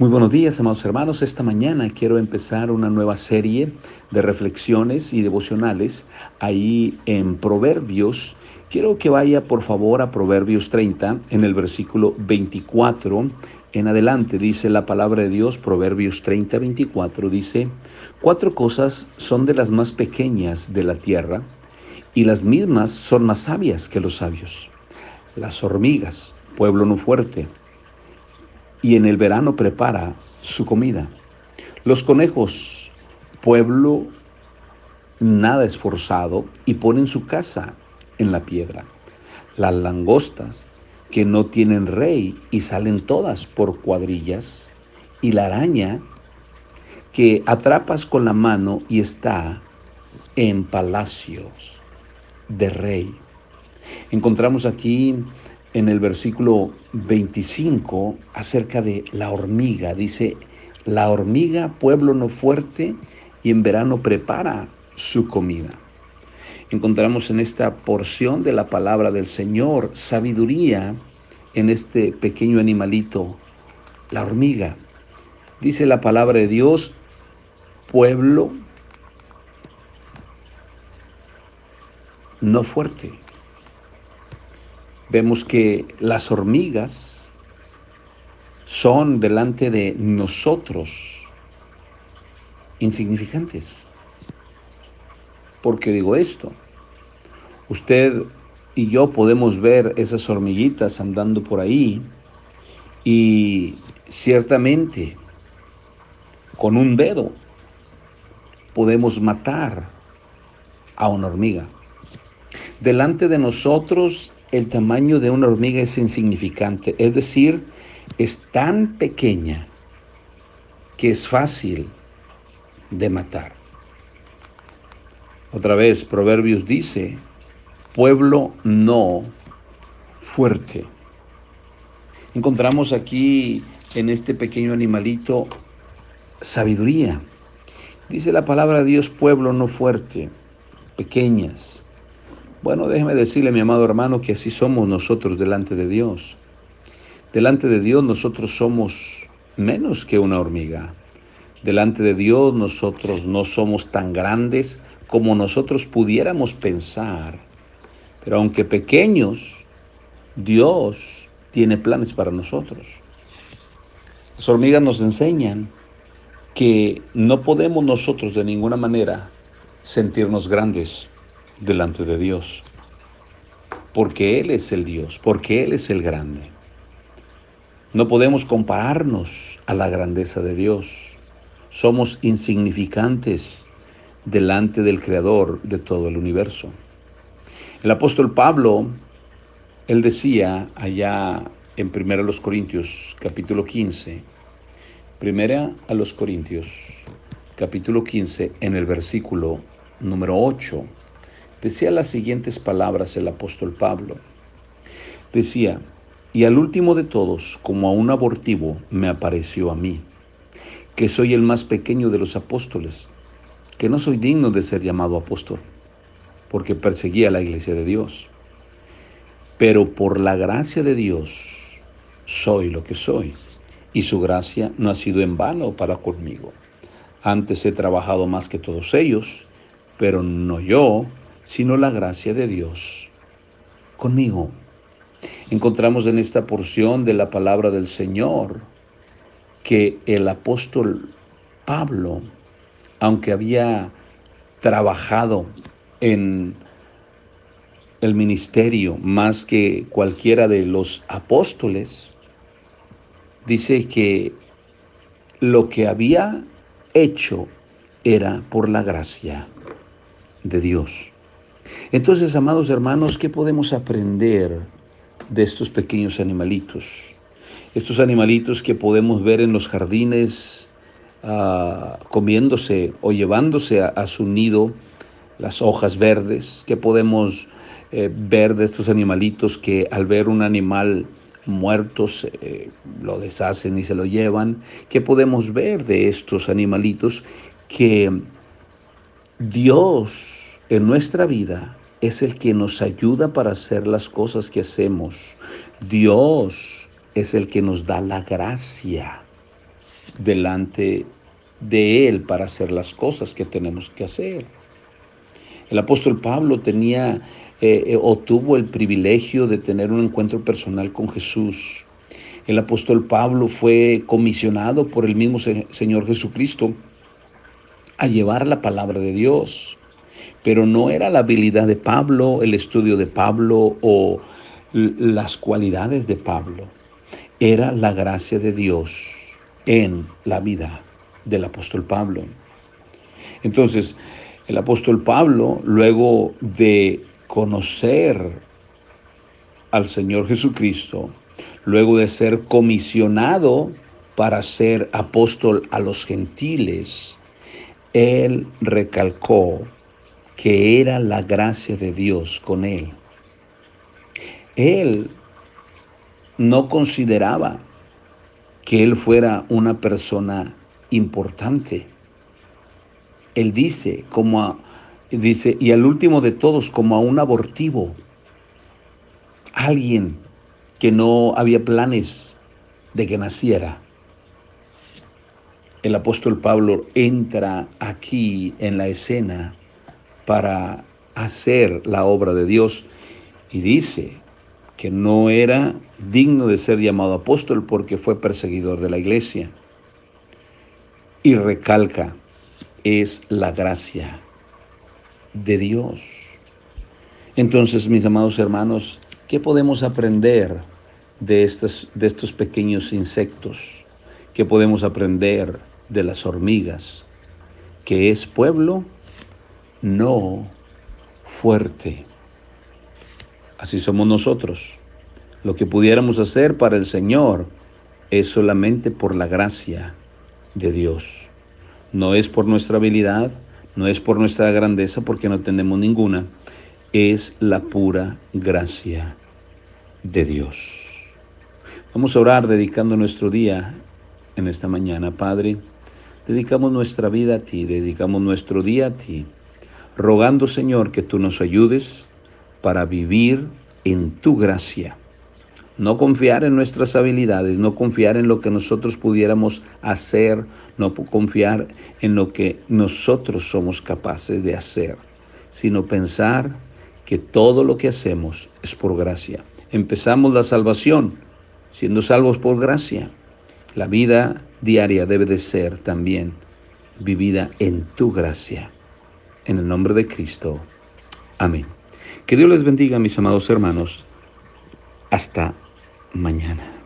Muy buenos días, amados hermanos. Esta mañana quiero empezar una nueva serie de reflexiones y devocionales ahí en Proverbios. Quiero que vaya por favor a Proverbios 30 en el versículo 24 en adelante. Dice la palabra de Dios, Proverbios 30, 24, dice, cuatro cosas son de las más pequeñas de la tierra y las mismas son más sabias que los sabios. Las hormigas, pueblo no fuerte y en el verano prepara su comida. Los conejos, pueblo nada esforzado, y ponen su casa en la piedra. Las langostas, que no tienen rey y salen todas por cuadrillas. Y la araña, que atrapas con la mano y está en palacios de rey. Encontramos aquí en el versículo 25 acerca de la hormiga. Dice, la hormiga, pueblo no fuerte, y en verano prepara su comida. Encontramos en esta porción de la palabra del Señor sabiduría en este pequeño animalito, la hormiga. Dice la palabra de Dios, pueblo no fuerte vemos que las hormigas son delante de nosotros insignificantes. ¿Por qué digo esto? Usted y yo podemos ver esas hormiguitas andando por ahí y ciertamente con un dedo podemos matar a una hormiga. Delante de nosotros el tamaño de una hormiga es insignificante, es decir, es tan pequeña que es fácil de matar. Otra vez, Proverbios dice, pueblo no fuerte. Encontramos aquí en este pequeño animalito sabiduría. Dice la palabra de Dios, pueblo no fuerte, pequeñas, bueno, déjeme decirle, mi amado hermano, que así somos nosotros delante de Dios. Delante de Dios nosotros somos menos que una hormiga. Delante de Dios nosotros no somos tan grandes como nosotros pudiéramos pensar. Pero aunque pequeños, Dios tiene planes para nosotros. Las hormigas nos enseñan que no podemos nosotros de ninguna manera sentirnos grandes delante de Dios. Porque Él es el Dios, porque Él es el grande. No podemos compararnos a la grandeza de Dios. Somos insignificantes delante del Creador de todo el universo. El apóstol Pablo, él decía allá en 1 Corintios capítulo 15, primera a los Corintios capítulo 15 en el versículo número 8, Decía las siguientes palabras el apóstol Pablo. Decía, y al último de todos, como a un abortivo, me apareció a mí, que soy el más pequeño de los apóstoles, que no soy digno de ser llamado apóstol, porque perseguía la iglesia de Dios. Pero por la gracia de Dios soy lo que soy, y su gracia no ha sido en vano para conmigo. Antes he trabajado más que todos ellos, pero no yo, sino la gracia de Dios conmigo. Encontramos en esta porción de la palabra del Señor que el apóstol Pablo, aunque había trabajado en el ministerio más que cualquiera de los apóstoles, dice que lo que había hecho era por la gracia de Dios. Entonces, amados hermanos, ¿qué podemos aprender de estos pequeños animalitos? Estos animalitos que podemos ver en los jardines ah, comiéndose o llevándose a, su nido las hojas verdes, que podemos eh, ver de estos animalitos que al ver un animal muerto eh, lo deshacen y se lo llevan, ¿Qué podemos ver de estos animalitos que Dios en nuestra vida es el que nos ayuda para hacer las cosas que hacemos. Dios es el que nos da la gracia delante de Él para hacer las cosas que tenemos que hacer. El apóstol Pablo tenía eh, eh, o tuvo el privilegio de tener un encuentro personal con Jesús. El apóstol Pablo fue comisionado por el mismo Señor Jesucristo a llevar la palabra de Dios. Pero no era la habilidad de Pablo, el estudio de Pablo o las cualidades de Pablo. Era la gracia de Dios en la vida del apóstol Pablo. Entonces, el apóstol Pablo, luego de conocer al Señor Jesucristo, luego de ser comisionado para ser apóstol a los gentiles, él recalcó que era la gracia de Dios con él. Él no consideraba que él fuera una persona importante. Él dice, como a, dice, y al último de todos, como a un abortivo, alguien que no había planes de que naciera. El apóstol Pablo entra aquí en la escena para hacer la obra de Dios y dice que no era digno de ser llamado apóstol porque fue perseguidor de la iglesia. Y recalca, es la gracia de Dios. Entonces, mis amados hermanos, ¿qué podemos aprender de estos, de estos pequeños insectos? ¿Qué podemos aprender de las hormigas? Que es pueblo no fuerte. Así somos nosotros. Lo que pudiéramos hacer para el Señor es solamente por la gracia de Dios. No es por nuestra habilidad, no es por nuestra grandeza, porque no tenemos ninguna. Es la pura gracia de Dios. Vamos a orar dedicando nuestro día en esta mañana, Padre. Dedicamos nuestra vida a ti, dedicamos nuestro día a ti, rogando, Señor, que tú nos ayudes para vivir en tu gracia no confiar en nuestras habilidades, no confiar en lo que nosotros pudiéramos hacer, no confiar en lo que nosotros somos capaces de hacer, sino pensar que todo lo que hacemos es por gracia. Empezamos la salvación siendo salvos por gracia. La vida diaria debe de ser también vivida en tu gracia. En el nombre de Cristo. Amén. Que Dios les bendiga, mis amados hermanos. Hasta mañana.